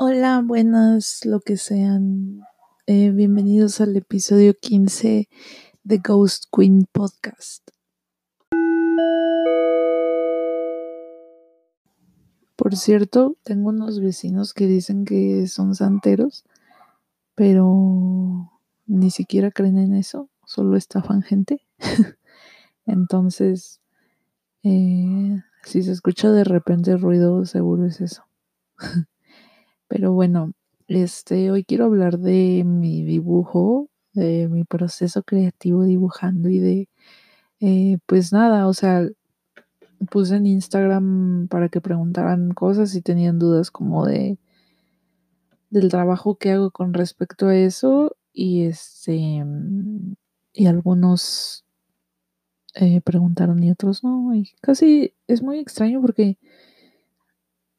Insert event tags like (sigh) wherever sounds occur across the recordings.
Hola, buenas, lo que sean. Eh, bienvenidos al episodio 15 de Ghost Queen Podcast. Por cierto, tengo unos vecinos que dicen que son santeros, pero ni siquiera creen en eso, solo estafan gente. (laughs) Entonces, eh, si se escucha de repente ruido, seguro es eso. (laughs) Pero bueno, este, hoy quiero hablar de mi dibujo, de mi proceso creativo dibujando y de, eh, pues nada, o sea, puse en Instagram para que preguntaran cosas y tenían dudas como de del trabajo que hago con respecto a eso y este y algunos eh, preguntaron y otros no y casi es muy extraño porque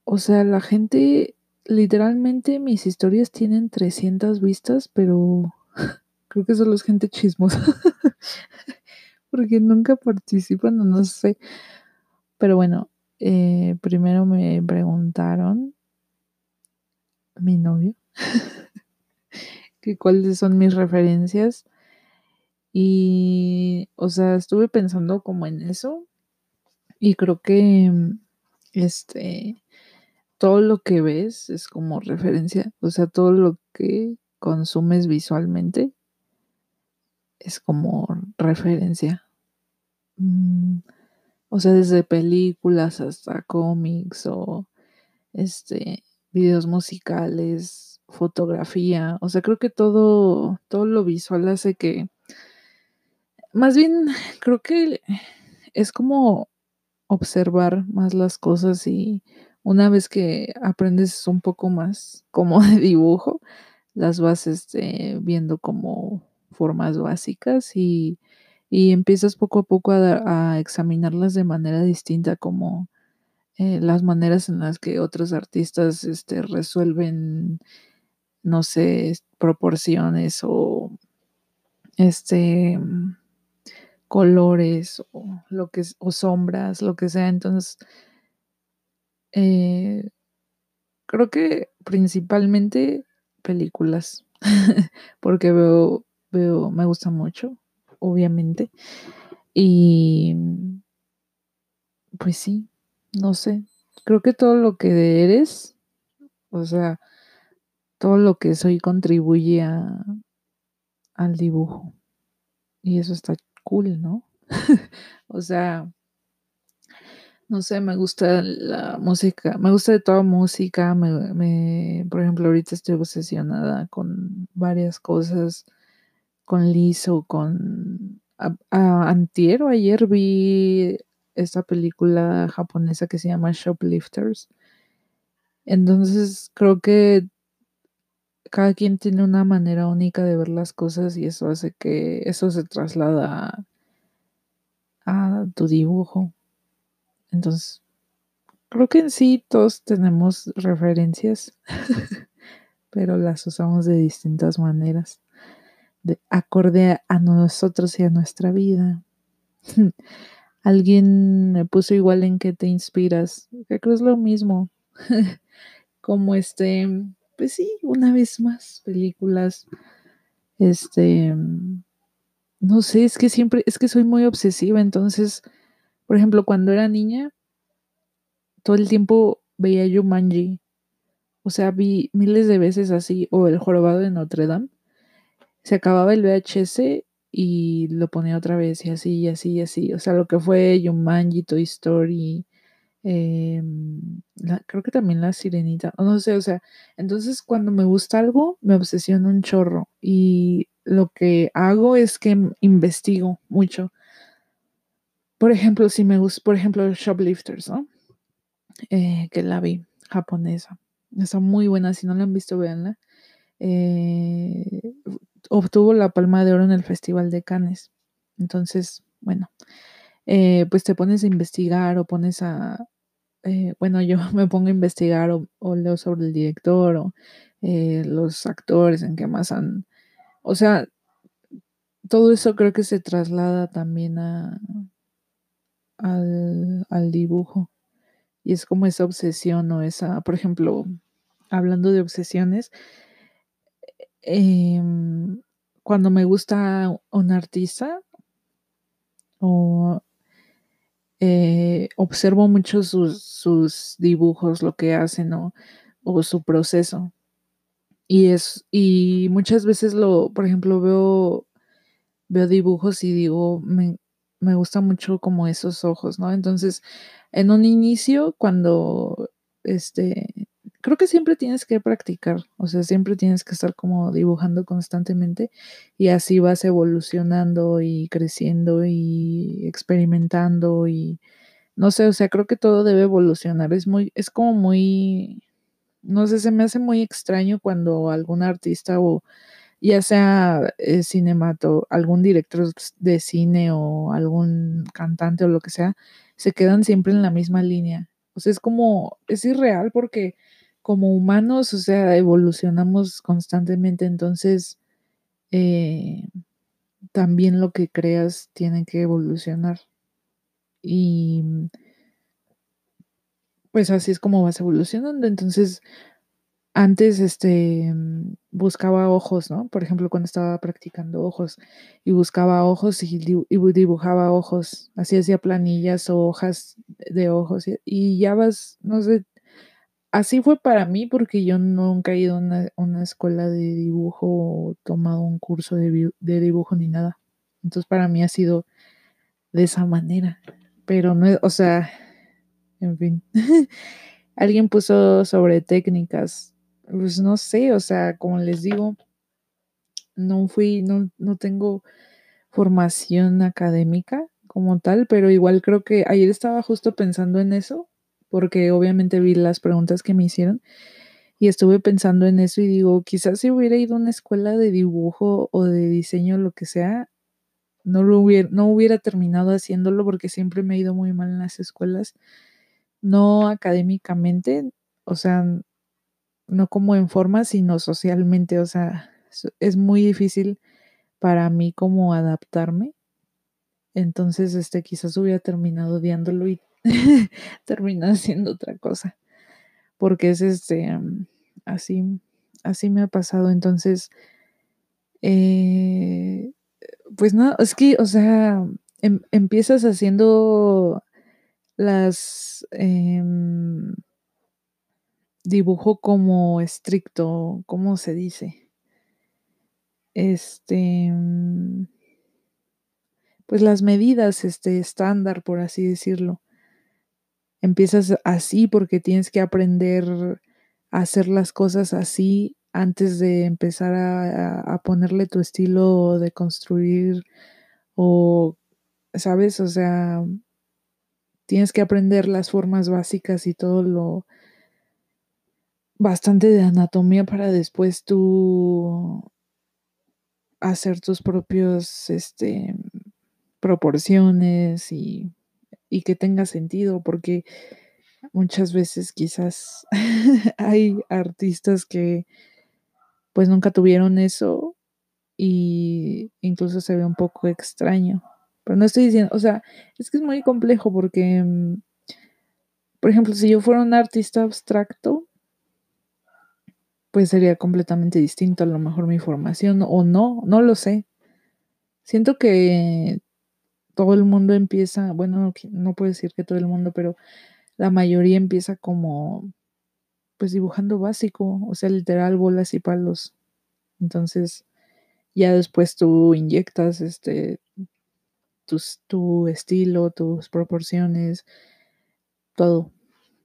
o sea la gente literalmente mis historias tienen 300 vistas pero (laughs) creo que solo es gente chismosa (laughs) porque nunca participan no sé. Pero bueno, eh, primero me preguntaron mi novio (laughs) que cuáles son mis referencias. Y, o sea, estuve pensando como en eso y creo que este todo lo que ves es como referencia, o sea, todo lo que consumes visualmente es como referencia. Mm, o sea, desde películas hasta cómics o este videos musicales, fotografía, o sea, creo que todo todo lo visual hace que más bien creo que es como observar más las cosas y una vez que aprendes un poco más como (laughs) de dibujo, las vas este, viendo como formas básicas y y empiezas poco a poco a, examinarlas de manera distinta, como eh, las maneras en las que otros artistas este, resuelven, no sé, proporciones o este colores o lo que o sombras, lo que sea. Entonces, eh, creo que principalmente películas, (laughs) porque veo, veo, me gusta mucho obviamente. Y pues sí, no sé. Creo que todo lo que eres, o sea, todo lo que soy contribuye a, al dibujo. Y eso está cool, ¿no? (laughs) o sea, no sé, me gusta la música, me gusta de toda música, me, me, por ejemplo, ahorita estoy obsesionada con varias cosas con Lizo, con a, antier o ayer vi esta película japonesa que se llama Shoplifters. Entonces creo que cada quien tiene una manera única de ver las cosas y eso hace que eso se traslada a tu dibujo. Entonces, creo que en sí todos tenemos referencias, (laughs) pero las usamos de distintas maneras de, acorde a nosotros y a nuestra vida. (laughs) Alguien me puso igual en que te inspiras, que creo es lo mismo. (laughs) Como este, pues sí, una vez más, películas. Este, no sé, es que siempre, es que soy muy obsesiva, entonces, por ejemplo, cuando era niña, todo el tiempo veía Jumanji. O sea, vi miles de veces así, o El Jorobado de Notre Dame se acababa el VHS y lo ponía otra vez y así y así y así. O sea, lo que fue Jumanji, Toy Story, eh, creo que también La Sirenita, no sé, o sea, entonces cuando me gusta algo, me obsesiona un chorro y lo que hago es que investigo mucho. Por ejemplo, si me gusta, por ejemplo, Shoplifters, ¿no? Eh, que la vi, japonesa. Está muy buena, si no la han visto, véanla. Eh, obtuvo la palma de oro en el Festival de Cannes. Entonces, bueno, eh, pues te pones a investigar o pones a, bueno, (laughs) yo me pongo a investigar o, leo sobre el director o los actores en qué más han, o sea, todo eso creo que se traslada también a, al, al dibujo. Y es como esa obsesión o esa, por ejemplo, hablando de obsesiones, em, cuando me gusta un artista o eh, observo mucho sus, sus, dibujos, lo que hacen o su proceso. Y es, y muchas veces lo, por ejemplo, veo, veo dibujos y digo, me, me gusta mucho como esos ojos, ¿no? Entonces, en un inicio, cuando, este, creo que siempre tienes que practicar, o sea, siempre tienes que estar como dibujando constantemente y así vas evolucionando y creciendo y experimentando y no sé, o sea, creo que todo debe evolucionar, es muy, es como muy, no sé, se me hace muy extraño cuando algún artista o ya sea eh, cinemato, algún director de cine o algún cantante o lo que sea, se quedan siempre en la misma línea. O sea, es como, es irreal porque como humanos, o sea, evolucionamos constantemente, entonces eh, también lo que creas tiene que evolucionar. Y pues así es como vas evolucionando. Entonces, antes este buscaba ojos, ¿no? Por ejemplo, cuando estaba practicando ojos y buscaba ojos y, dibujaba ojos, así hacía planillas o hojas de ojos y, ya vas, no sé, así fue para mí porque yo nunca he ido a una, escuela de dibujo o tomado un curso de, de dibujo ni nada. Entonces para mí ha sido de esa manera, pero no, o sea, en fin. (laughs) Alguien puso sobre técnicas. Pues no sé, o sea, como les digo, no fui, no, no tengo formación académica como tal, pero igual creo que ayer estaba justo pensando en eso, porque obviamente vi las preguntas que me hicieron y estuve pensando en eso y digo, quizás si hubiera ido a una escuela de dibujo o de diseño, lo que sea, no, lo hubiera, no hubiera terminado haciéndolo porque siempre me ha ido muy mal en las escuelas no académicamente, o sea, no como en forma, sino socialmente, o sea, es muy difícil para mí como adaptarme. Entonces, este, quizás hubiera terminado odiándolo y (laughs) terminado haciendo otra cosa. Porque es este, así, así me ha pasado. Entonces, eh, pues no, es que, o sea, em, empiezas haciendo las em, dibujo como estricto, ¿cómo se dice? Este, mm, pues las medidas, este, estándar, por así decirlo. Empiezas así porque tienes que aprender a hacer las cosas así antes de empezar a, a ponerle tu estilo de construir o, ¿sabes? O sea, tienes que aprender las formas básicas y todo lo bastante de anatomía para después tú hacer tus propios este proporciones y, y que tenga sentido porque muchas veces quizás (laughs) hay artistas que pues nunca tuvieron eso y incluso se ve un poco extraño. Pero no estoy diciendo, o sea, es que es muy complejo porque, mm, por ejemplo, si yo fuera un artista abstracto, pues sería completamente distinto a lo mejor mi formación o no, no lo sé. Siento que todo el mundo empieza, bueno, no puedo decir que todo el mundo, pero la mayoría empieza como, pues dibujando básico, o sea, literal bolas y palos. Entonces, ya después tú inyectas este tu estilo, tus proporciones, todo.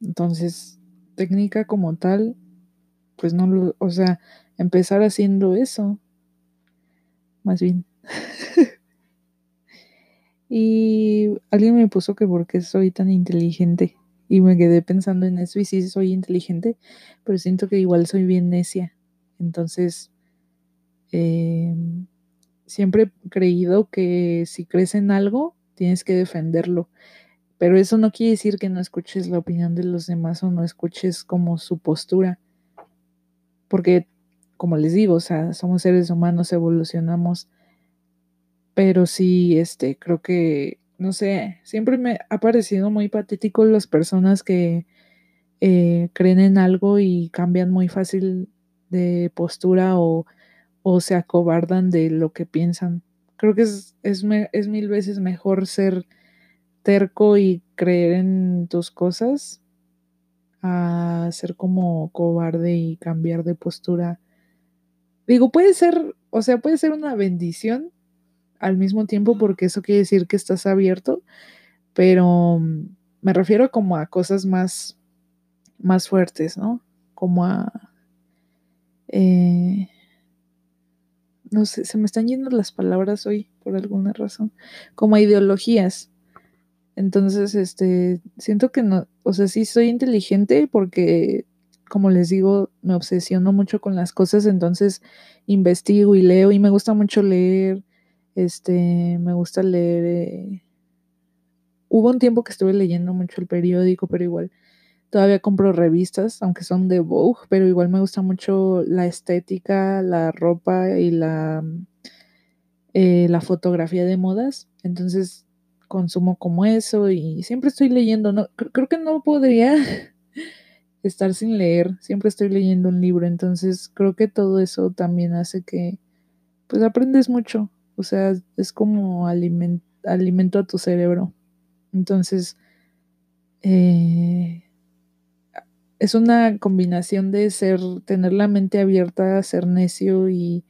Entonces, técnica como tal, pues no lo, o sea, empezar haciendo eso, más bien. (laughs) y alguien me puso que porque soy tan inteligente y me quedé pensando en eso y sí soy inteligente, pero siento que igual soy bien necia. Entonces, eh, siempre he creído que si crees en algo, tienes que defenderlo. Pero eso no quiere decir que no escuches la opinión de los demás o no escuches como su postura. Porque, como les digo, o sea, somos seres humanos, evolucionamos. Pero sí, este, creo que, no sé, siempre me ha parecido muy patético las personas que eh, creen en algo y cambian muy fácil de postura o, o se acobardan de lo que piensan. Creo que es, es, es mil veces mejor ser terco y creer en tus cosas a ser como cobarde y cambiar de postura. Digo, puede ser, o sea, puede ser una bendición al mismo tiempo porque eso quiere decir que estás abierto, pero mm, me refiero como a cosas más, más fuertes, ¿no? Como a... Eh, no sé, se me están yendo las palabras hoy por alguna razón, como a ideologías. Entonces, este, siento que no, o sea, sí soy inteligente porque, como les digo, me obsesiono mucho con las cosas, entonces investigo y leo y me gusta mucho leer, este, me gusta leer. Eh, hubo un tiempo que estuve leyendo mucho el periódico, pero igual todavía compro revistas, aunque son de Vogue, pero igual me gusta mucho la estética, la ropa y la, eh, la fotografía de modas. Entonces consumo como eso y siempre estoy leyendo. No, creo que no podría (laughs) estar sin leer. Siempre estoy leyendo un libro. Entonces creo que todo eso también hace que pues aprendes mucho. O sea, es como alimento a tu cerebro. Entonces, eh, es una combinación de ser, tener la mente abierta, ser necio y,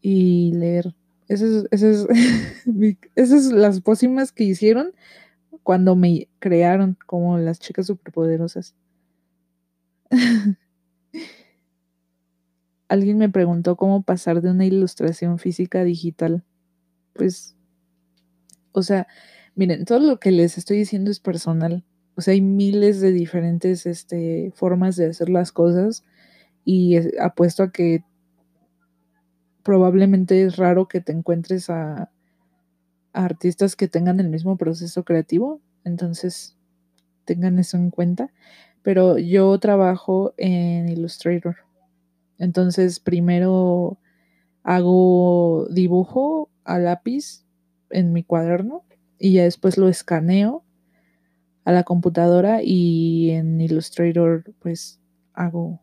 y leer. Esas es, (laughs) es, las pócimas que hicieron cuando me crearon como las chicas superpoderosas. (laughs) Alguien me preguntó cómo pasar de una ilustración física a digital. Pues, o sea, miren, todo lo que les estoy diciendo es personal. O sea, hay miles de diferentes este, formas de hacer las cosas y apuesto a que probablemente es raro que te encuentres a, artistas que tengan el mismo proceso creativo, entonces tengan eso en cuenta. Pero yo trabajo en Illustrator, entonces primero hago dibujo a lápiz en mi cuaderno y ya después lo escaneo a la computadora y en Illustrator pues hago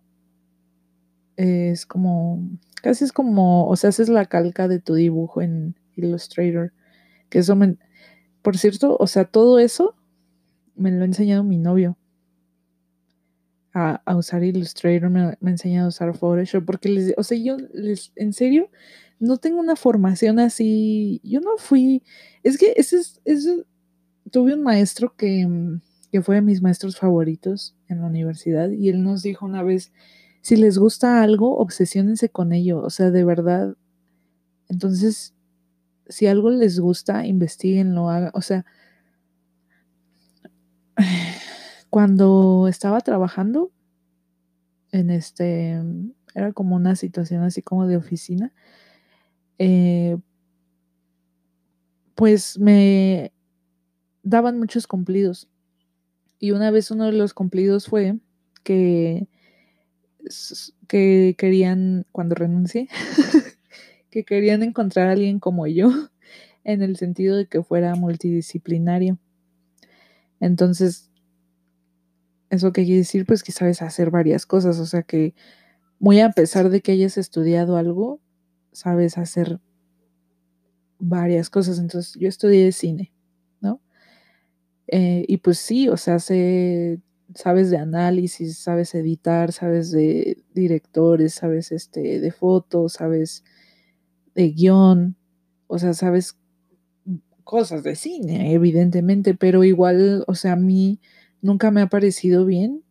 es como Casi es como, o sea, haces la calca de tu dibujo en Illustrator. Que eso me, por cierto, o sea, todo eso me lo ha enseñado mi novio. A, usar Illustrator, me, ha enseñado a usar Photoshop, porque les, o sea, yo les, en serio, no tengo una formación así, yo no fui, es que ese es, tuve un maestro que, que fue de mis maestros favoritos en la universidad y él nos dijo una vez, si les gusta algo, obsesiónense con ello, o sea, de verdad. Entonces, si algo les gusta, investiguenlo, hagan, o sea, (sighs) cuando estaba trabajando en este, era como una situación así como de oficina, eh, pues me daban muchos cumplidos. Y una vez uno de los cumplidos fue que que querían, cuando renuncié, (laughs) que querían encontrar a alguien como yo, (laughs) en el sentido de que fuera multidisciplinario. Entonces, ¿eso qué quiere decir? Pues que sabes hacer varias cosas, o sea que muy a pesar de que hayas estudiado algo, sabes hacer varias cosas. Entonces, yo estudié cine, ¿no? Eh, y pues sí, o sea, sé sabes de análisis, sabes editar, sabes de directores, sabes este, de fotos, sabes de guion, o sea, sabes cosas de cine, evidentemente, pero igual, o sea, a mí nunca me ha parecido bien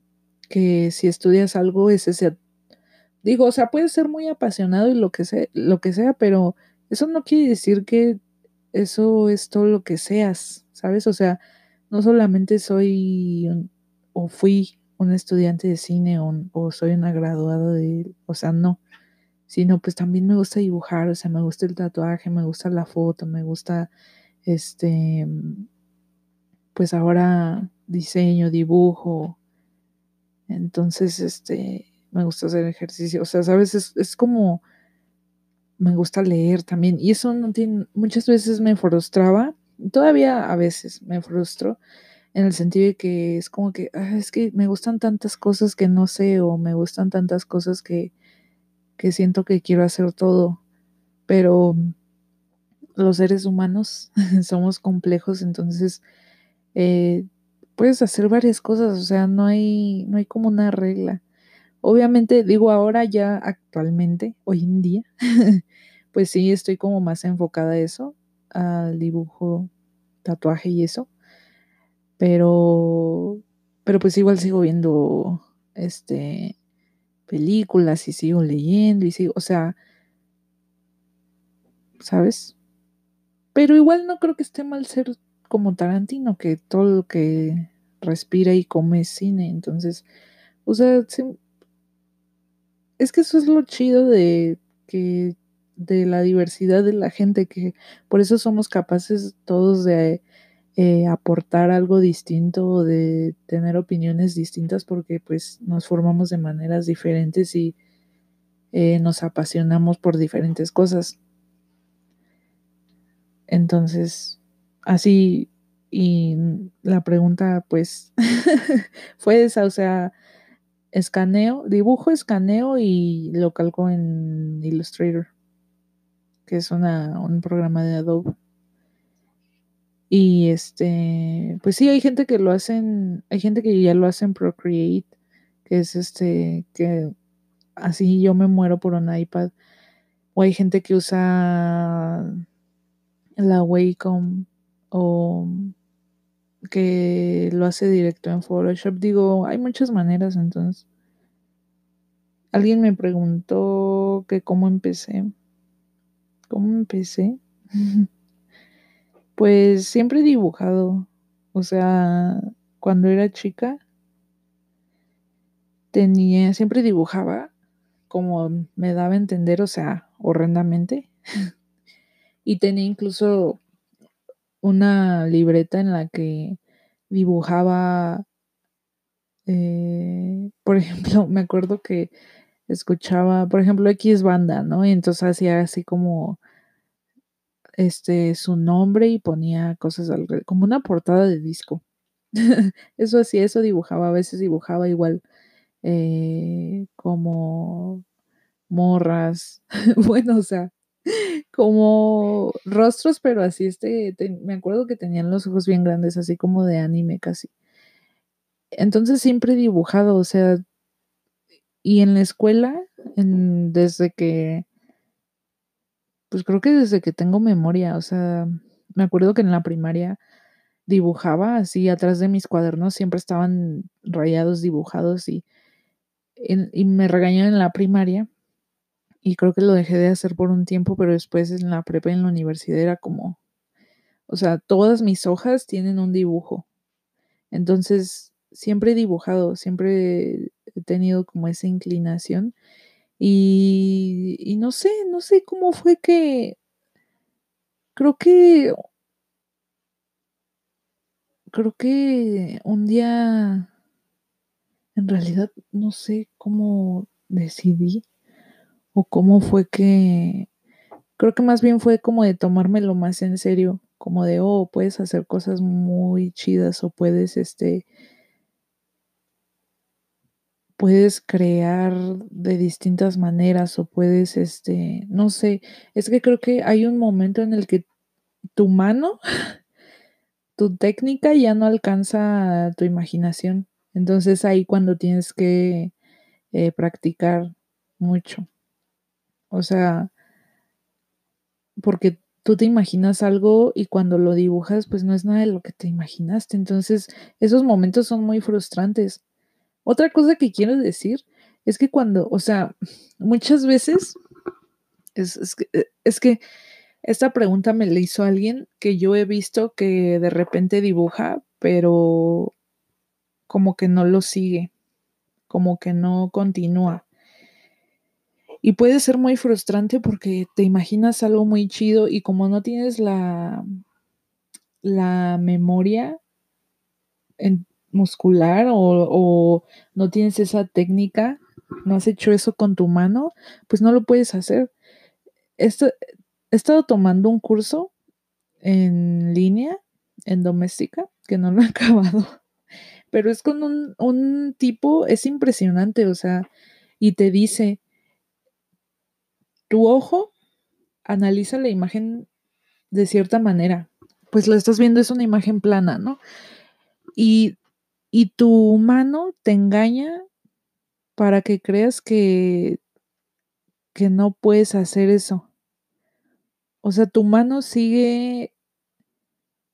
que si estudias algo es ese digo, o sea, puedes ser muy apasionado y lo que sea, lo que sea, pero eso no quiere decir que eso es todo lo que seas, ¿sabes? O sea, no solamente soy o fui un estudiante de cine o, soy una graduada de, o sea, no, sino pues también me gusta dibujar, o sea, me gusta el tatuaje, me gusta la foto, me gusta, este, pues ahora diseño, dibujo, entonces, este, me gusta hacer ejercicio, o sea, sabes, es, es como, me gusta leer también, y eso no tiene, muchas veces me frustraba, todavía a veces me frustro, en el sentido de que es como que, ah, es que me gustan tantas cosas que no sé o me gustan tantas cosas que, que siento que quiero hacer todo, pero los seres humanos (laughs) somos complejos, entonces eh, puedes hacer varias cosas, o sea, no hay, no hay como una regla. Obviamente, digo ahora ya actualmente, hoy en día, (laughs) pues sí, estoy como más enfocada a eso, al dibujo, tatuaje y eso. Pero, pero pues igual sigo viendo, este, películas y sigo leyendo y sigo, o sea, ¿sabes? Pero igual no creo que esté mal ser como Tarantino, que todo lo que respira y come es cine. Entonces, o sea, es que eso es lo chido de que de la diversidad de la gente, que por eso somos capaces todos de eh, aportar algo distinto o de tener opiniones distintas, porque pues nos formamos de maneras diferentes y eh, nos apasionamos por diferentes cosas. Entonces, así, y la pregunta pues (laughs) fue esa, o sea, escaneo, dibujo, escaneo y lo calco en Illustrator, que es una, un programa de Adobe. Y este, pues sí, hay gente que lo hacen, hay gente que ya lo hace en Procreate, que es este, que así yo me muero por un iPad. O hay gente que usa la Wacom o que lo hace directo en Photoshop. Digo, hay muchas maneras entonces. Alguien me preguntó que cómo empecé. ¿Cómo empecé? (laughs) pues siempre he dibujado. O sea, cuando era chica, tenía, siempre dibujaba como me daba a entender, o sea, horrendamente. (laughs) y tenía incluso una libreta en la que dibujaba, eh, por (laughs) ejemplo, me acuerdo que escuchaba, por ejemplo, X banda, ¿no? Y entonces hacía así como este su nombre y ponía cosas alrededor, como una portada de disco. (laughs) eso hacía, eso dibujaba, a veces dibujaba igual eh, como morras, (laughs) bueno, o sea, como rostros, pero así este, me acuerdo que tenían los ojos bien grandes, así como de anime casi. Entonces siempre dibujado, o sea, y en la escuela, desde que, pues creo que desde que tengo memoria, o sea, me acuerdo que en la primaria dibujaba así atrás de mis cuadernos, siempre estaban rayados, dibujados y, y me regañaron en la primaria y creo que lo dejé de hacer por un tiempo, pero después en la prepa y en la universidad era como, o sea, todas mis hojas tienen un dibujo. Entonces, siempre he dibujado, siempre he tenido como esa inclinación. Y, no sé, no sé cómo fue que, creo que, creo que un día, en realidad, no sé cómo decidí o cómo fue que, creo que más bien fue como de tomármelo más en serio, como de, oh, puedes hacer cosas muy chidas o puedes, este, puedes crear de distintas maneras o puedes, este, no sé, es que creo que hay un momento en el que tu mano, (laughs) tu técnica ya no alcanza tu imaginación. Entonces ahí cuando tienes que eh, practicar mucho. O sea, porque tú te imaginas algo y cuando lo dibujas, pues no es nada de lo que te imaginaste. Entonces, esos momentos son muy frustrantes. Otra cosa que quiero decir es que cuando, o sea, muchas veces, es, que, eh, es que esta pregunta me la hizo alguien que yo he visto que de repente dibuja, pero como que no lo sigue, como que no continúa. Y puede ser muy frustrante porque te imaginas algo muy chido y como no tienes la, la memoria muscular o, o, no tienes esa técnica, no has hecho eso con tu mano, pues no lo puedes hacer. Esto, he estado tomando un curso en línea, en doméstica, que no lo he (laughs) acabado. Pero es con un, un tipo, es impresionante, o sea, y te dice, tu ojo analiza la imagen de cierta manera. Pues lo estás viendo, es una imagen plana, ¿no? Y, y tu mano te engaña para que creas que, que no puedes hacer eso. O sea, tu mano sigue,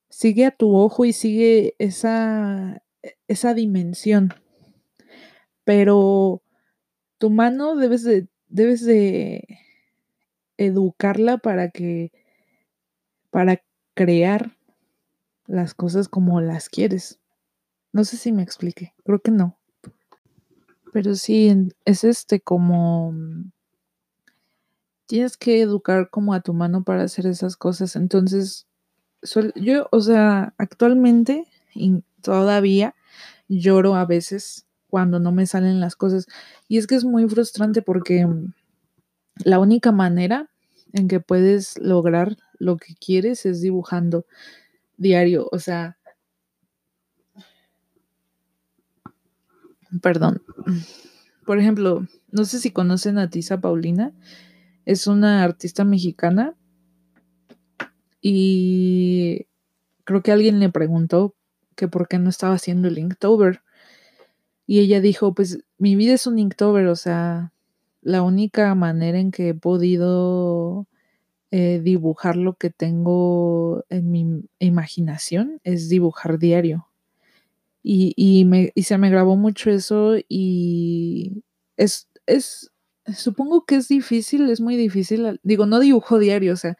sigue a tu ojo y sigue esa, esa dimensión. Pero tu mano debes de, debes de educarla para que, para crear las cosas como las quieres. No sé si me explique, creo que no. Pero sí, es este como tienes que educar como a tu mano para hacer esas cosas. Entonces, yo, o sea, actualmente y todavía lloro a veces cuando no me salen las cosas. Y es que es muy frustrante porque la única manera en que puedes lograr lo que quieres es dibujando diario. O sea, perdón. Por ejemplo, no sé si conocen a Tisa Paulina. Es una artista mexicana. Y creo que alguien le preguntó que por qué no estaba haciendo el Inktober. Y ella dijo, pues mi vida es un Inktober, o sea, la única manera en que he podido eh, dibujar lo que tengo en mi imaginación es dibujar diario. Y, me, y se me grabó mucho eso y es, es, supongo que es difícil, es muy difícil, digo, no dibujo diario, o sea,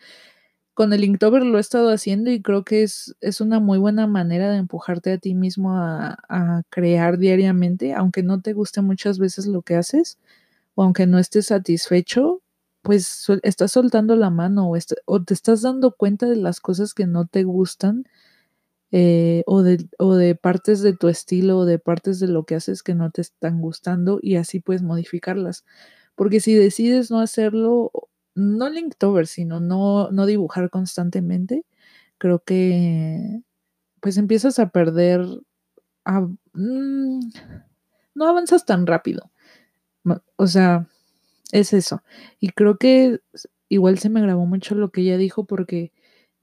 con el Inktober lo he estado haciendo y creo que es, es una muy buena manera de empujarte a ti mismo a, a, crear diariamente, aunque no te guste muchas veces lo que haces o aunque no estés satisfecho, pues estás soltando la mano o, o, te estás dando cuenta de las cosas que no te gustan eh, o, de, o de partes de tu estilo o de partes de lo que haces que no te están gustando y así puedes modificarlas. Porque si decides no hacerlo, no Linktober, sino no, no dibujar constantemente, creo que pues empiezas a perder, mm, no avanzas tan rápido. O sea, es eso. Y creo que igual se me grabó mucho lo que ella dijo porque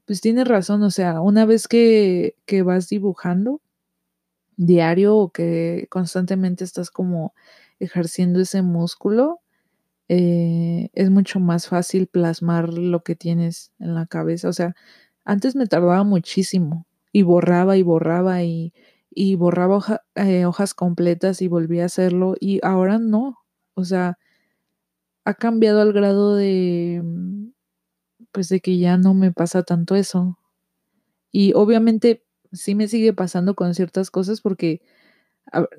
pues tiene razón, o sea, una vez que, que vas dibujando diario o que constantemente estás como ejerciendo ese músculo, eh, es mucho más fácil plasmar lo que tienes en la cabeza. O sea, antes me tardaba muchísimo y borraba y borraba y, y borraba eh, hojas completas y volvía a hacerlo y ahora no. O sea, ha cambiado al grado de, pues de que ya no me pasa tanto eso. Y obviamente sí me sigue pasando con ciertas cosas porque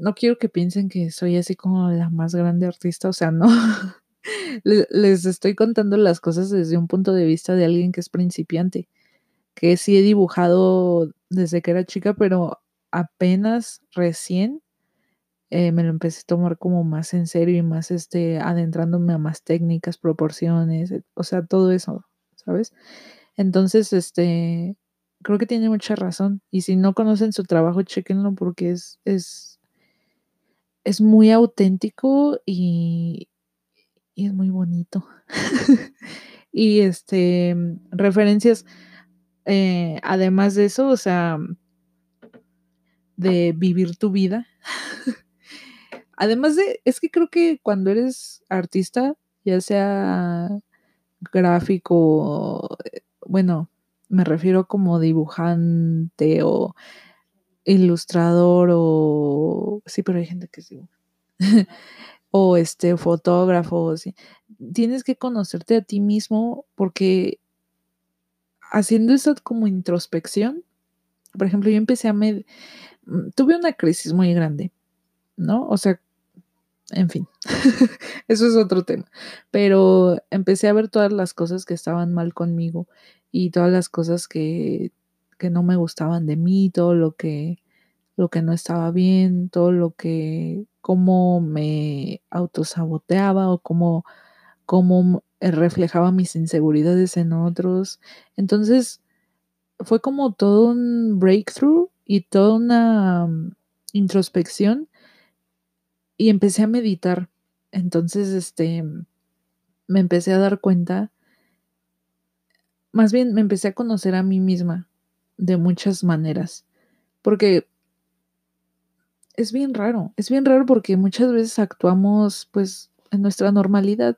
no quiero que piensen que soy así como la más grande artista, o sea, no. (laughs) les estoy contando las cosas desde un punto de vista de alguien que es principiante, que sí he dibujado desde que era chica, pero apenas recién eh, me lo empecé a tomar como más en serio y más este, adentrándome a más técnicas, proporciones, o sea, todo eso, ¿sabes? Entonces, este, creo que tiene mucha razón. Y si no conocen su trabajo, chequenlo porque es, es, es muy auténtico y, y es muy bonito. (laughs) y este, referencias, eh, además de eso, o sea, de vivir tu vida. (laughs) además de, es que creo que cuando eres artista, ya sea gráfico, bueno, me refiero como dibujante o ilustrador o sí, pero hay gente que sí. (laughs) o este fotógrafo, tienes que conocerte a ti mismo porque haciendo esa como introspección, por ejemplo, yo empecé a med mm, tuve una crisis muy grande, ¿no? O sea, en fin, (laughs) eso es otro tema, pero empecé a ver todas las cosas que estaban mal conmigo y todas las cosas que, que no me gustaban de mí, todo lo que lo que no estaba bien, todo lo que, cómo me autosaboteaba o cómo, cómo reflejaba mis inseguridades en otros. Entonces, fue como todo un breakthrough y toda una mm, introspección y empecé a meditar. Entonces, este, me empecé a dar cuenta, más bien me empecé a conocer a mí misma de muchas maneras, porque es bien raro, es bien raro porque muchas veces actuamos pues en nuestra normalidad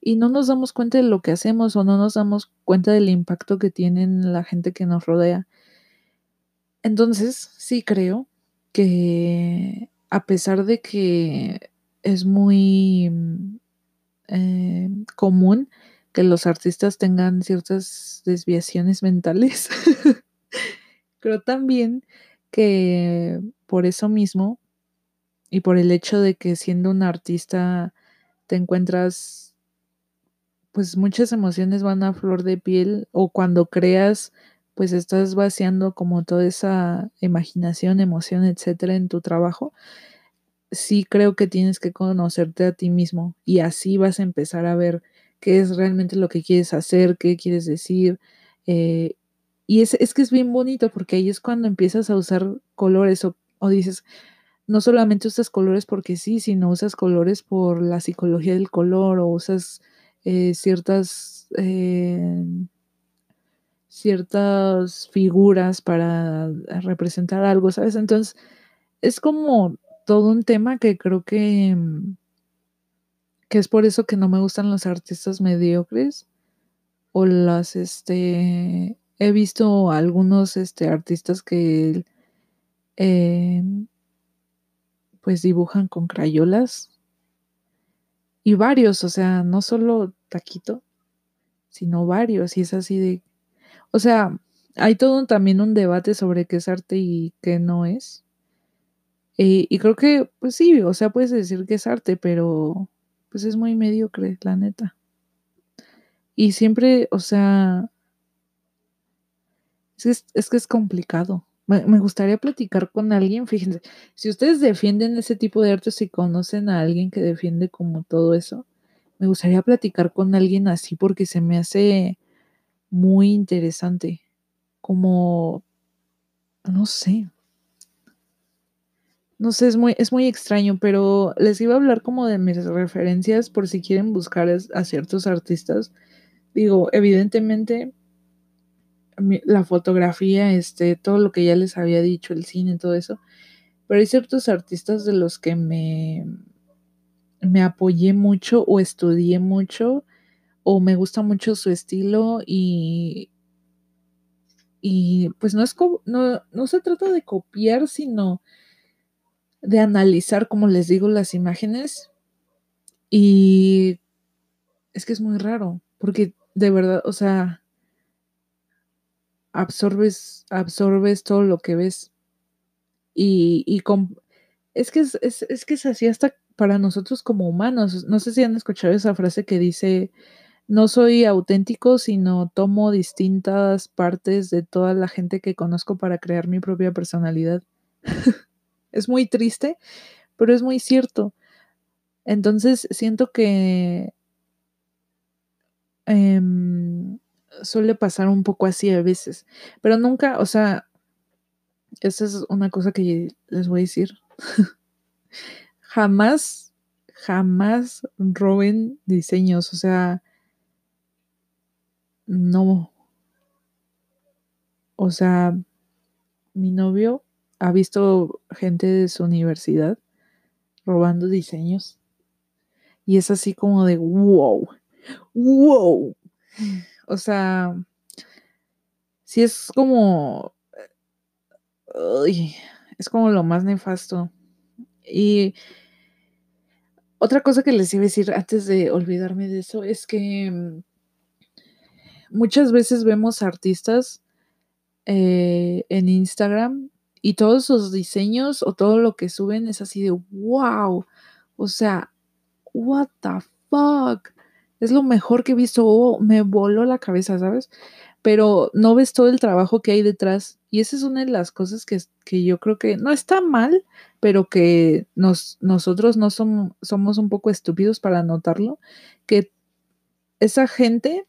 y no nos damos cuenta de lo que hacemos o no nos damos cuenta del impacto que tienen la gente que nos rodea. Entonces, sí creo que a pesar de que es muy eh, común que los artistas tengan ciertas desviaciones mentales, (laughs) creo también que por eso mismo y por el hecho de que siendo un artista te encuentras pues muchas emociones van a flor de piel o cuando creas pues estás vaciando como toda esa imaginación, emoción, etcétera en tu trabajo, sí creo que tienes que conocerte a ti mismo y así vas a empezar a ver qué es realmente lo que quieres hacer, qué quieres decir. Eh, y es, es, que es bien bonito porque ahí es cuando empiezas a usar colores o, o dices, no solamente usas colores porque sí, sino usas colores por la psicología del color o usas eh, ciertas eh, ciertas figuras para representar algo, ¿sabes? Entonces, es como todo un tema que creo que, que es por eso que no me gustan los artistas mediocres o las, este, he visto algunos, este, artistas que, eh, pues dibujan con crayolas y varios, o sea, no solo Taquito, sino varios, y es así de, o sea, hay todo también un debate sobre qué es arte y qué no es. Y, y, creo que, pues sí, o sea, puedes decir que es arte, pero pues es muy mediocre, la neta. Y siempre, o sea, es, es que es complicado. Me, me, gustaría platicar con alguien, (laughs) fíjense, si ustedes defienden ese tipo de arte, si conocen a alguien que defiende como todo eso, me gustaría platicar con alguien así porque se me hace muy interesante, como, no sé, no sé, es muy, es muy extraño, pero les iba a hablar como de mis referencias por si quieren buscar a ciertos artistas. Digo, evidentemente la fotografía, este, todo lo que ya les había dicho, el cine, todo eso, pero hay ciertos artistas de los que me, me apoyé mucho o estudié mucho o me gusta mucho su estilo y, y pues no, es no, no se trata de copiar, sino de analizar, como les digo, las imágenes. Y es que es muy raro, porque de verdad, o sea, absorbes, absorbes todo lo que ves. Y, y es, que es, es, es que es así hasta para nosotros como humanos. No sé si han escuchado esa frase que dice, no soy auténtico, sino tomo distintas partes de toda la gente que conozco para crear mi propia personalidad. (laughs) es muy triste, pero es muy cierto. Entonces siento que eh, suele pasar un poco así a veces, pero nunca, o sea, esa es una cosa que les voy a decir. (laughs) jamás, jamás roben diseños, o sea, no. O sea, mi novio ha visto gente de su universidad robando diseños. Y es así como de wow, wow. O sea, si es como... es como lo más nefasto. Y otra cosa que les iba a decir antes de olvidarme de eso es que mm, muchas veces vemos artistas eh, en Instagram y todos sus diseños o todo lo que suben es así de wow. O sea, what the fuck. Es lo mejor que he visto. Oh, me voló la cabeza, ¿sabes? Pero no ves todo el trabajo que hay detrás. Y esa es una de las cosas que, que yo creo que no está mal, pero que nos, nosotros no somos, somos un poco estúpidos para notarlo. Que esa gente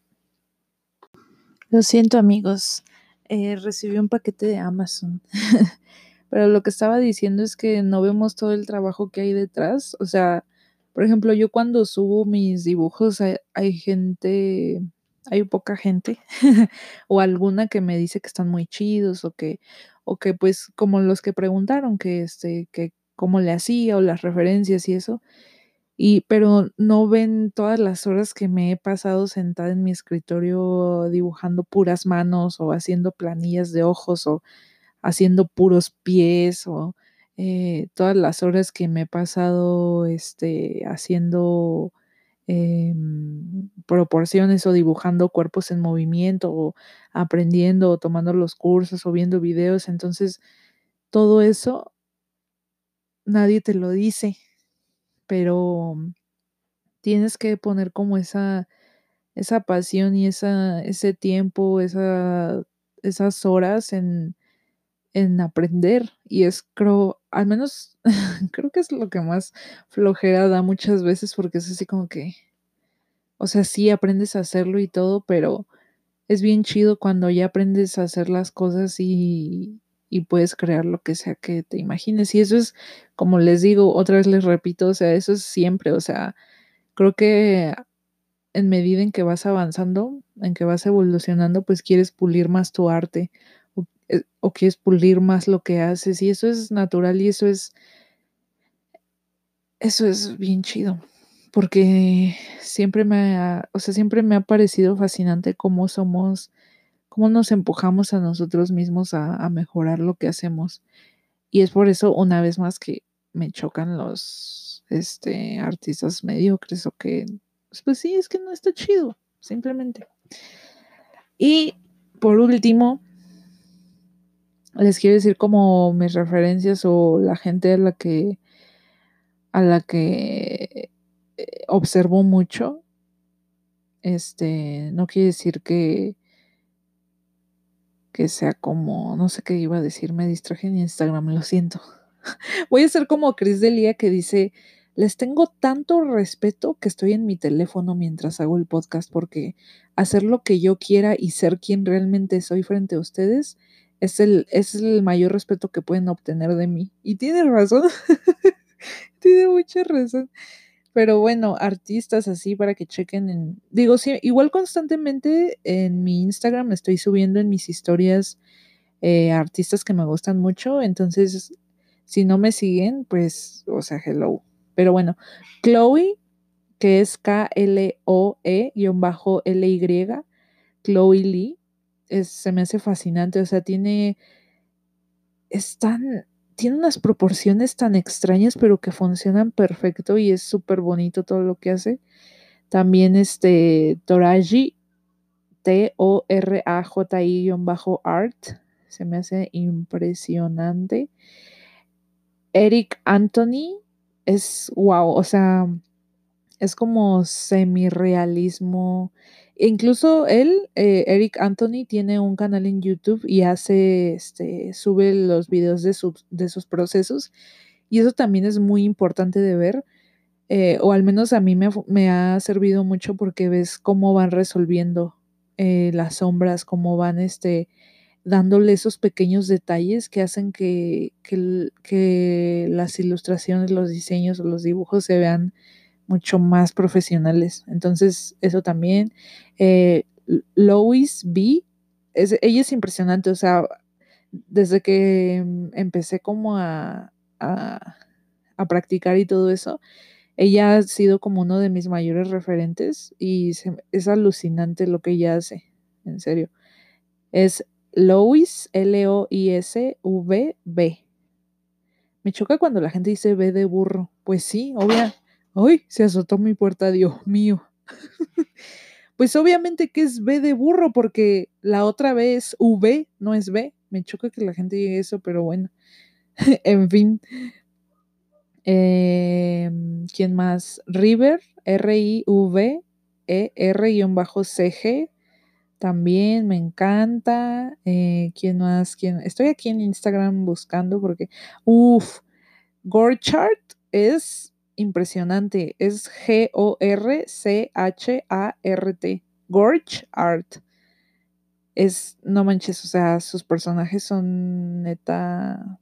lo siento amigos, eh, recibí un paquete de Amazon. (laughs) Pero lo que estaba diciendo es que no vemos todo el trabajo que hay detrás. O sea, por ejemplo, yo cuando subo mis dibujos hay, gente, hay poca gente (laughs) o alguna que me dice que están muy chidos o que, o que pues como los que preguntaron que este, que cómo le hacía o las referencias y eso. Y, pero no ven todas las horas que me he pasado sentada en mi escritorio dibujando puras manos o haciendo planillas de ojos o haciendo puros pies o eh, todas las horas que me he pasado este, haciendo em, proporciones o dibujando cuerpos en movimiento o aprendiendo o tomando los cursos o viendo videos. Entonces, todo eso nadie te lo dice, pero tienes que poner como esa, esa pasión y esa, ese tiempo, esa, esas horas en, en aprender. Y es creo, al menos (laughs) creo que es lo que más flojera da muchas veces porque es así como que, o sea, sí aprendes a hacerlo y todo, pero es bien chido cuando ya aprendes a hacer las cosas y, y puedes crear lo que sea que te imagines. Y eso es, como les digo, otra vez les repito, o sea, eso es siempre, o sea, creo que en medida en que vas avanzando, en que vas evolucionando, pues quieres pulir más tu arte eh, o quieres pulir más lo que haces y eso es natural y eso es eso es bien chido porque siempre me ha, o sea, siempre me ha parecido fascinante cómo somos, cómo nos empujamos a nosotros mismos a, mejorar lo que hacemos. Y es por eso, una vez más, que me chocan los este, artistas mediocres o que, pues sí, es que no está chido, simplemente. Y por último, les quiero decir como mis referencias o la gente a la que a la que eh, observo mucho. Este, no quiere decir que que sea como, no sé qué iba a decir, me distraje en Instagram, lo siento. (laughs) Voy a ser como Cris Delia que dice, les tengo tanto respeto que estoy en mi teléfono mientras hago el podcast porque hacer lo que yo quiera y ser quien realmente soy frente a ustedes es el, es el mayor respeto que pueden obtener de mí. Y tiene razón, (laughs) tiene mucha razón. Pero bueno, artistas así para que chequen en... Digo, sí, igual constantemente en mi Instagram estoy subiendo en mis historias eh, artistas que me gustan mucho. Entonces, si no me siguen, pues, o sea, hello. Pero bueno, Chloe, que es K-L-O-E-L-Y, Chloe Lee, se me hace fascinante, o sea, tiene, es tiene unas proporciones tan extrañas, pero que funcionan perfecto y es súper bonito todo lo que hace. También este Toraji, T-O-R-A-J-I-art, se me hace impresionante. Eric Anthony es wow, o sea, es como semi-realismo Incluso él, eh, Eric Anthony, tiene un canal en YouTube y hace, este, sube los videos de, sus procesos. Y eso también es muy importante de ver. Eh, o al menos a mí me, ha servido mucho porque ves cómo van resolviendo eh, las sombras, cómo van este, dándole esos pequeños detalles que hacen que, que las ilustraciones, los diseños o los dibujos se vean mucho más profesionales. Entonces, eso también. Eh, Lois B, es, ella es impresionante, o sea, desde que mm, empecé como a, a, practicar y todo eso, ella ha sido como uno de mis mayores referentes y es alucinante lo que ella hace, en serio. Es Lois, L-O-I-S-V-B. Me choca cuando la gente dice B de burro. Pues sí, obvia, ¡Ay! Se azotó mi puerta, Dios mío. (laughs) pues obviamente que es B de burro, porque la otra B es V, no es B. Me choca que la gente diga eso, pero bueno. (laughs) en fin. Em, ¿Quién más? River, R-I-V-E-R-C-G. También me encanta. Eh, ¿Quién más? ¿Quién? Estoy aquí en Instagram buscando porque. Uf. Gorchart es impresionante. Es G-O-R-C-H-A-R-T. Gorge Art. es, no manches, o sea, sus personajes son neta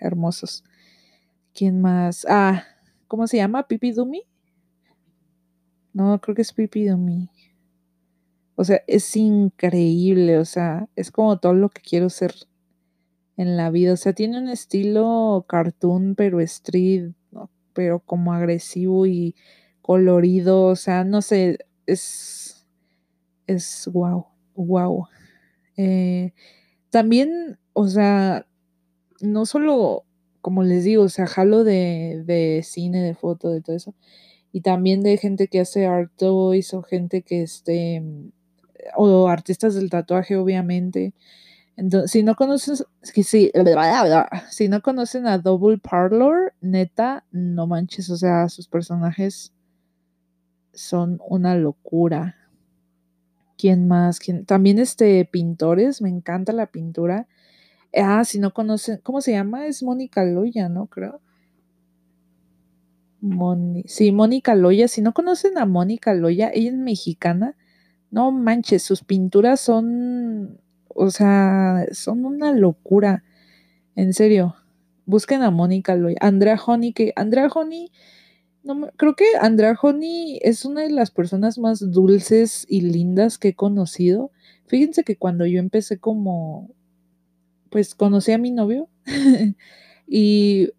hermosos. ¿Quién más? Ah, ¿cómo se llama? ¿Pipi Dumi? No, creo que es Pipi Dumi. O sea, es increíble, o sea, es como todo lo que quiero ser en la vida. O sea, tiene un estilo cartoon, pero street, pero como agresivo y colorido. O sea, no sé, es, es wow, wow. Eh, también, o sea, no solo, como les digo, o sea, jalo de, de cine, de foto, de todo eso. Y también de gente que hace art toys o gente que esté, o artistas del tatuaje, obviamente. Si no conoces, si, si no conocen a Double Parlor, neta, no manches, o sea, sus personajes son una locura. ¿Quién más? ¿Quién? También este pintores, me encanta la pintura. Ah, si no conocen, ¿cómo se llama? Es Mónica Loya, ¿no? Creo. sí, Mónica Loya. Si no conocen a Mónica Loya, ella es mexicana. No manches, sus pinturas son o sea, son una locura. En serio. Busquen a Mónica Loy. Andrea Honey, que Andrea Honey, no, creo que Andrea Honey es una de las personas más dulces y lindas que he conocido. Fíjense que cuando yo empecé como, pues conocí a mi novio (laughs) y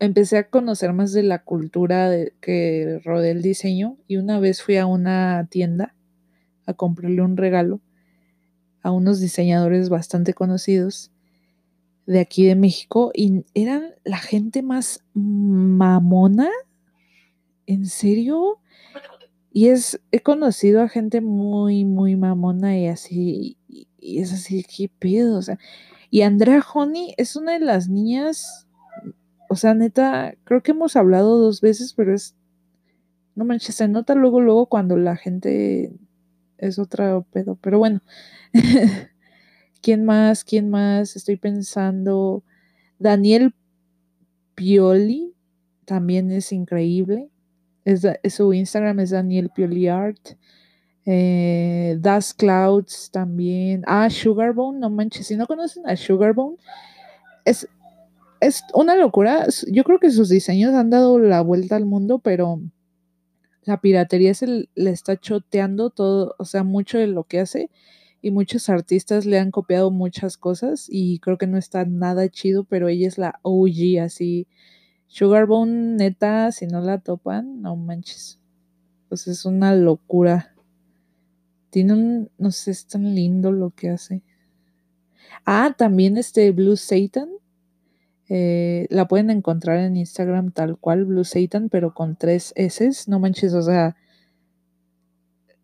empecé a conocer más de la cultura que rodea el diseño y una vez fui a una tienda a comprarle un regalo a unos diseñadores bastante conocidos de aquí de México y eran la gente más mamona. ¿En serio? Y es, he conocido a gente muy, muy mamona y así, y, es así, qué pedo, o sea. Y Andrea Honey es una de las niñas, o sea, neta, creo que hemos hablado dos veces, pero es, no manches, se nota luego, luego cuando la gente es otra pedo, pero bueno, (laughs) ¿Quién más? ¿Quién más? Estoy pensando. Daniel Pioli también es increíble. Es, su Instagram es Daniel Pioli Art. Eh, das Clouds también. Ah, Sugarbone, no manches. Si no conocen a Sugarbone, es, es una locura. Yo creo que sus diseños han dado la vuelta al mundo, pero la piratería se le está choteando todo, o sea, mucho de lo que hace y muchos artistas le han copiado muchas cosas y creo que no está nada chido, pero ella es la OG, así. Sugarbone, neta, si no la topan, no manches. Pues es una locura. Tiene un, no sé, es tan lindo lo que hace. Ah, también este Blue Satan. Eh, la pueden encontrar en Instagram tal cual, Blue Satan, pero con tres S. No manches, o sea,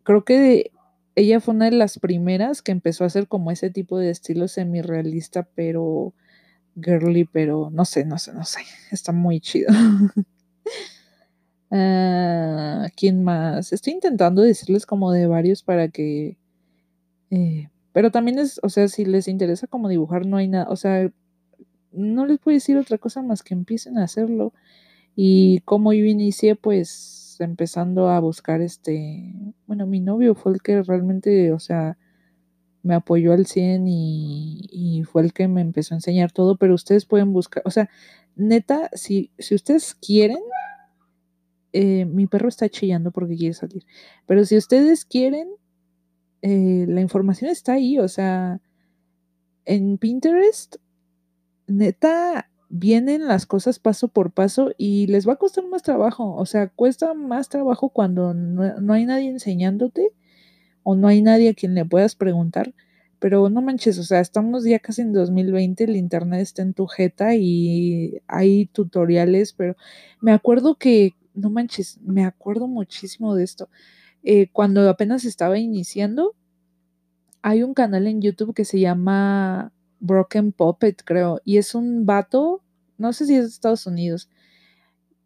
creo que ella fue una de las primeras que empezó a hacer como ese tipo de estilo semi-realista, pero girly, pero no sé, no sé, no sé. Está muy chido. (laughs) Ah, ¿Quién más? Estoy intentando decirles como de varios para que... Eh, pero también es, o sea, si les interesa como dibujar, no hay nada, o sea, no les puedo decir otra cosa más que empiecen a hacerlo. Y como yo inicié, pues empezando a buscar este, bueno, mi novio fue el que realmente, o sea, me apoyó al 100 y, fue el que me empezó a enseñar todo, pero ustedes pueden buscar, o sea, neta, si, si ustedes quieren, eh, mi perro está chillando porque quiere salir, pero si ustedes quieren, eh, la información está ahí, o sea, en Pinterest, neta, vienen las cosas paso por paso y les va a costar más trabajo. O sea, cuesta más trabajo cuando no, hay nadie enseñándote o no hay nadie a quien le puedas preguntar. Pero no manches, o sea, estamos ya casi en 2020, el internet está en tu jeta y hay tutoriales, pero me acuerdo que, no manches, me acuerdo muchísimo de esto. Eh, cuando apenas estaba iniciando, hay un canal en YouTube que se llama Broken Puppet, creo, y es un vato no sé si es de Estados Unidos,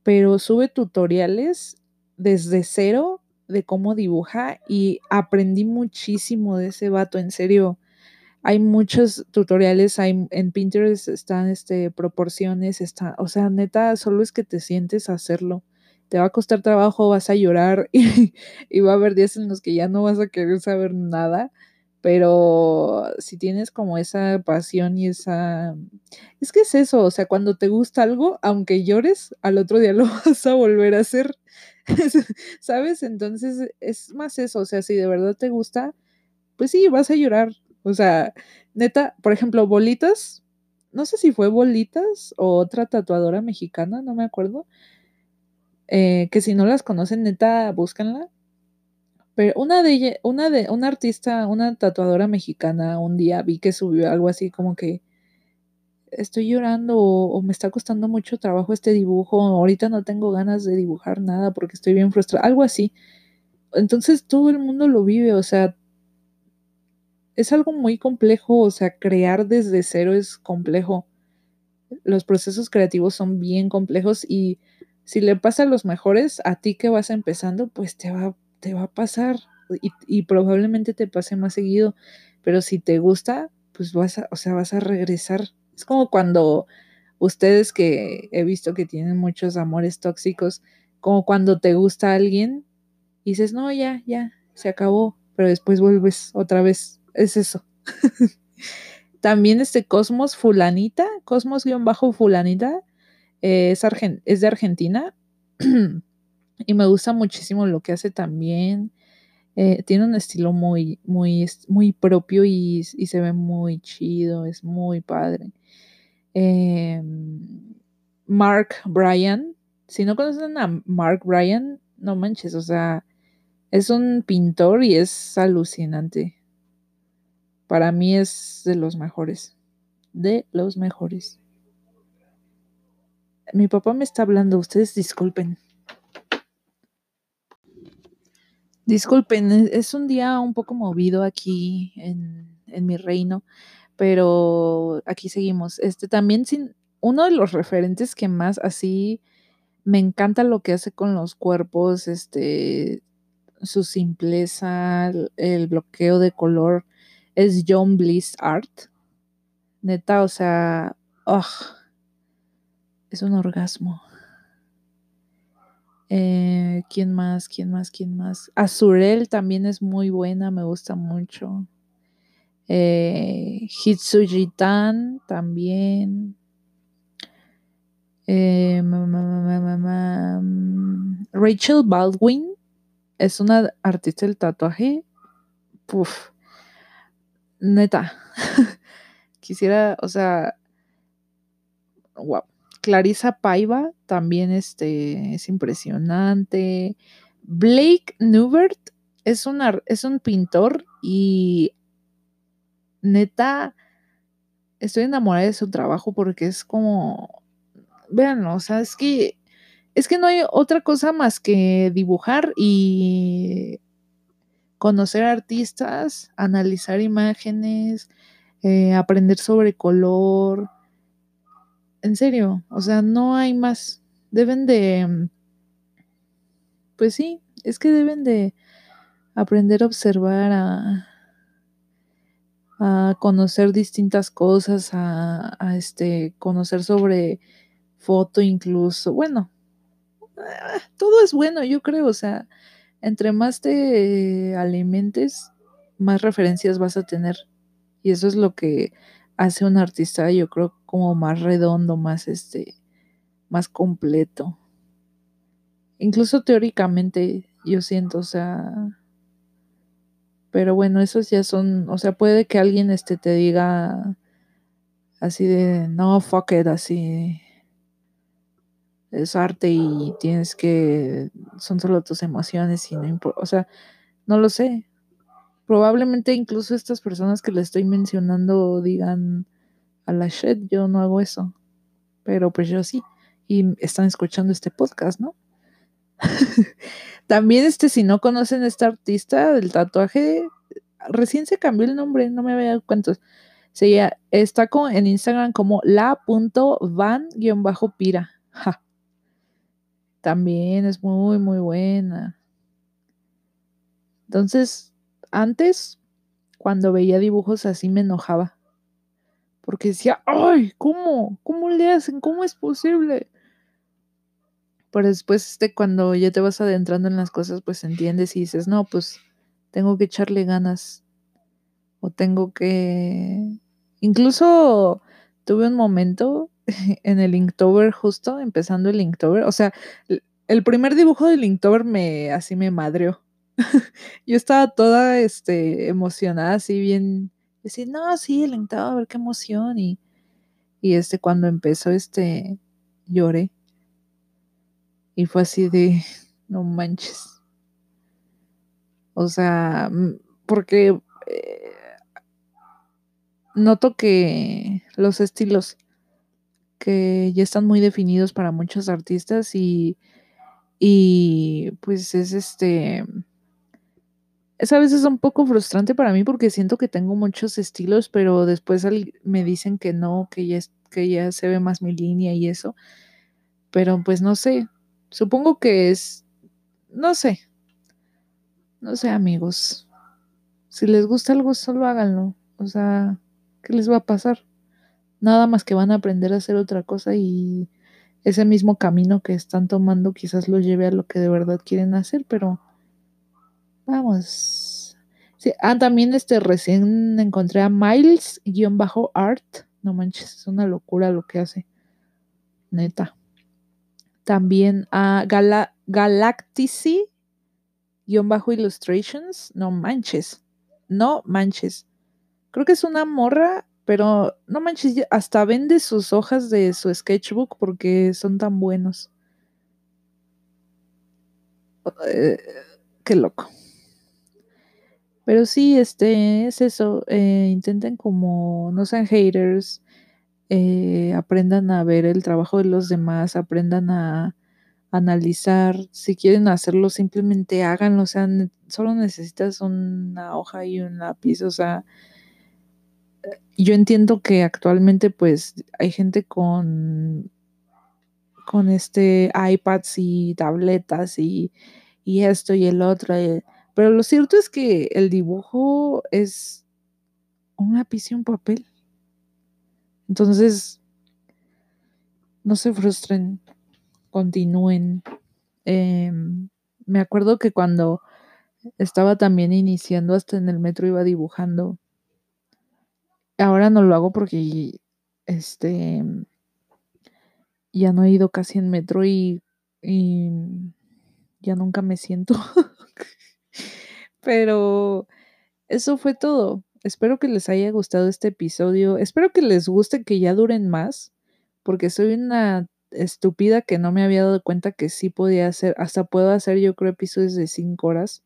pero sube tutoriales desde cero de cómo dibuja y aprendí muchísimo de ese vato, en serio. Hay muchos tutoriales, hay, en Pinterest están este, proporciones, está, o sea, neta, solo es que te sientes a hacerlo. Te va a costar trabajo, vas a llorar y, (laughs) y va a haber días en los que ya no vas a querer saber nada, Pero si tienes como esa pasión y esa... Es que es eso, o sea, cuando te gusta algo, aunque llores, al otro día (laughs) lo vas a volver a hacer, (laughs) ¿sabes? Entonces es más eso, o sea, si de verdad te gusta, pues sí, vas a llorar. O sea, neta, por ejemplo, Bolitas, no sé si fue Bolitas o otra tatuadora mexicana, no me acuerdo. Eh, que si no las conocen, neta, búscanla. Pero una de una de, una artista, una tatuadora mexicana, un día vi que subió algo así como que estoy llorando o, me está costando mucho trabajo este dibujo, ahorita no tengo ganas de dibujar nada porque estoy bien frustrada, algo así. Entonces todo el mundo lo vive, o sea, es algo muy complejo, o sea, crear desde cero es complejo. Los procesos creativos son bien complejos y si le pasa a los mejores, a ti que vas empezando, pues te va te va a pasar y, probablemente te pase más seguido, pero si te gusta, pues vas a, o sea, vas a regresar. Es como cuando ustedes que he visto que tienen muchos amores tóxicos, como cuando te gusta alguien y dices, no, ya, ya, se acabó, pero después vuelves otra vez. Es eso. (laughs) También este Cosmos Fulanita, Cosmos-Fulanita, eh, es, es de Argentina. (clears throat) y me gusta muchísimo lo que hace también. Eh, tiene un estilo muy, muy, muy propio y, se ve muy chido, es muy padre. Em, Mark Bryan, si no conocen a Mark Bryan, no manches, o sea, es un pintor y es alucinante. Para mí es de los mejores, de los mejores. Mi papá me está hablando, ustedes disculpen. Disculpen, e, es un día un poco movido aquí en, mi reino, pero aquí seguimos. Este también sin uno de los referentes que más así me encanta lo que hace con los cuerpos, este su simpleza, el, bloqueo de color es John Bliss Art. Neta, o sea, es un orgasmo. Eh, ¿Quién más? ¿Quién más? ¿Quién más? Azurel también es muy buena, me gusta mucho. Eh, Hitsujitan también. Eh, Rachel Baldwin es una artista del tatuaje. Puf. Neta. (laughs) Quisiera, o sea, wow. Clarisa Paiva también este, es impresionante. Blake Newbert es, es un pintor y neta, estoy enamorada de su trabajo porque es como, vean, o sea, es que, es que no hay otra cosa más que dibujar y conocer artistas, analizar imágenes, eh, aprender sobre color, en serio, o sea, no hay más. Deben de, pues sí, es que deben de aprender a observar, a, a conocer distintas cosas, a, este, conocer sobre foto incluso. Bueno, todo es bueno, yo creo, o sea, entre más te alimentes, más referencias vas a tener. Y eso es lo que hace un artista, yo creo, como más redondo, más este, más completo. Incluso teóricamente, yo siento, o sea, pero bueno, esos ya son, o sea, puede que alguien este te diga así de, no, fuck it, así, es arte y tienes que, son solo tus emociones y no importa, o sea, no lo sé, probablemente incluso estas personas que le estoy mencionando digan a la shit, yo no hago eso. Pero pues yo sí. Y están escuchando este podcast, ¿no? (laughs) También, este, si no conocen a esta artista del tatuaje, recién se cambió el nombre, no me había dado cuenta. Se está en Instagram como la.van-pira. También es muy, muy buena. Entonces, antes, cuando veía dibujos así me enojaba. Porque decía, ay, ¿cómo? ¿Cómo le hacen? ¿Cómo es posible? Pero después, este, cuando ya te vas adentrando en las cosas, pues entiendes y dices, no, pues tengo que echarle ganas. o tengo que... Incluso tuve un momento (laughs) en el Inktober justo, empezando el Inktober, o sea, el primer dibujo del Inktober me, así me madreó. (laughs) Yo estaba toda, este, emocionada, así bien, decir, no, sí, Inktober, a ver qué emoción, y, y este, cuando empezó, este, lloré, y fue así de, no manches. O sea, porque eh, noto que los estilos que ya están muy definidos para muchos artistas y, y pues es este es a veces un poco frustrante para mí porque siento que tengo muchos estilos, pero después me dicen que no, que ya, que ya se ve más mi línea y eso. Pero pues no sé, supongo que es, no sé, no sé amigos, si les gusta algo solo háganlo, o sea, ¿qué les va a pasar? Nada más que van a aprender a hacer otra cosa y ese mismo camino que están tomando quizás los lleve a lo que de verdad quieren hacer, pero vamos. Ah, también este recién encontré a Miles-Art. No manches, es una locura lo que hace. Neta. También a Gala Galacticy-Illustrations. No manches. No manches. Creo que es una morra pero no manches, hasta vende sus hojas de su sketchbook porque son tan buenos. Eh, qué loco. Pero sí, este, es eso. Eh, intenten como, no sean haters. Eh, aprendan a ver el trabajo de los demás, aprendan a analizar. Si quieren hacerlo, simplemente háganlo. O sea, solo necesitas una hoja y un lápiz. O sea, yo entiendo que actualmente pues hay gente con con este iPads y tabletas y, esto y el otro, eh, pero lo cierto es que el dibujo es un lápiz y un papel. Entonces, no se frustren, continúen. Em, me acuerdo que cuando estaba también iniciando hasta en el metro iba dibujando Ahora no lo hago porque este ya no he ido casi en metro y, ya nunca me siento. (laughs) Pero eso fue todo. Espero que les haya gustado este episodio. Espero que les guste que ya duren más, porque soy una estúpida que no me había dado cuenta que sí podía hacer, hasta puedo hacer yo creo episodios de cinco horas.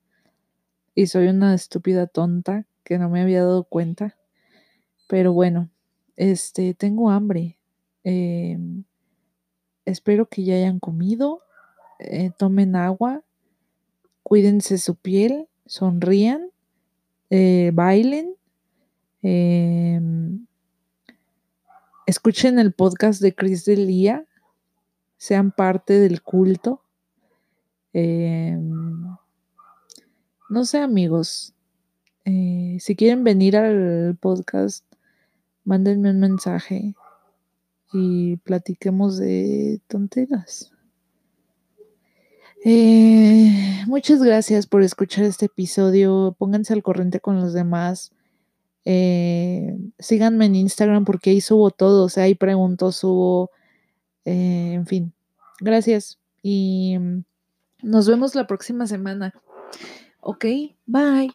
Y soy una estúpida tonta que no me había dado cuenta. Pero bueno, este, tengo hambre. Em, espero que ya hayan comido, eh, tomen agua, cuídense su piel, sonrían, eh, bailen, em, escuchen el podcast de Chris Delia, sean parte del culto. Em, no sé amigos, eh, si quieren venir al podcast, mándenme un mensaje y platiquemos de tonteras. Eh, muchas gracias por escuchar este episodio. Pónganse al corriente con los demás. Eh, síganme en Instagram porque ahí subo todo. O sea, ahí pregunto, subo. Eh, en fin, gracias. Y nos vemos la próxima semana. Ok, bye.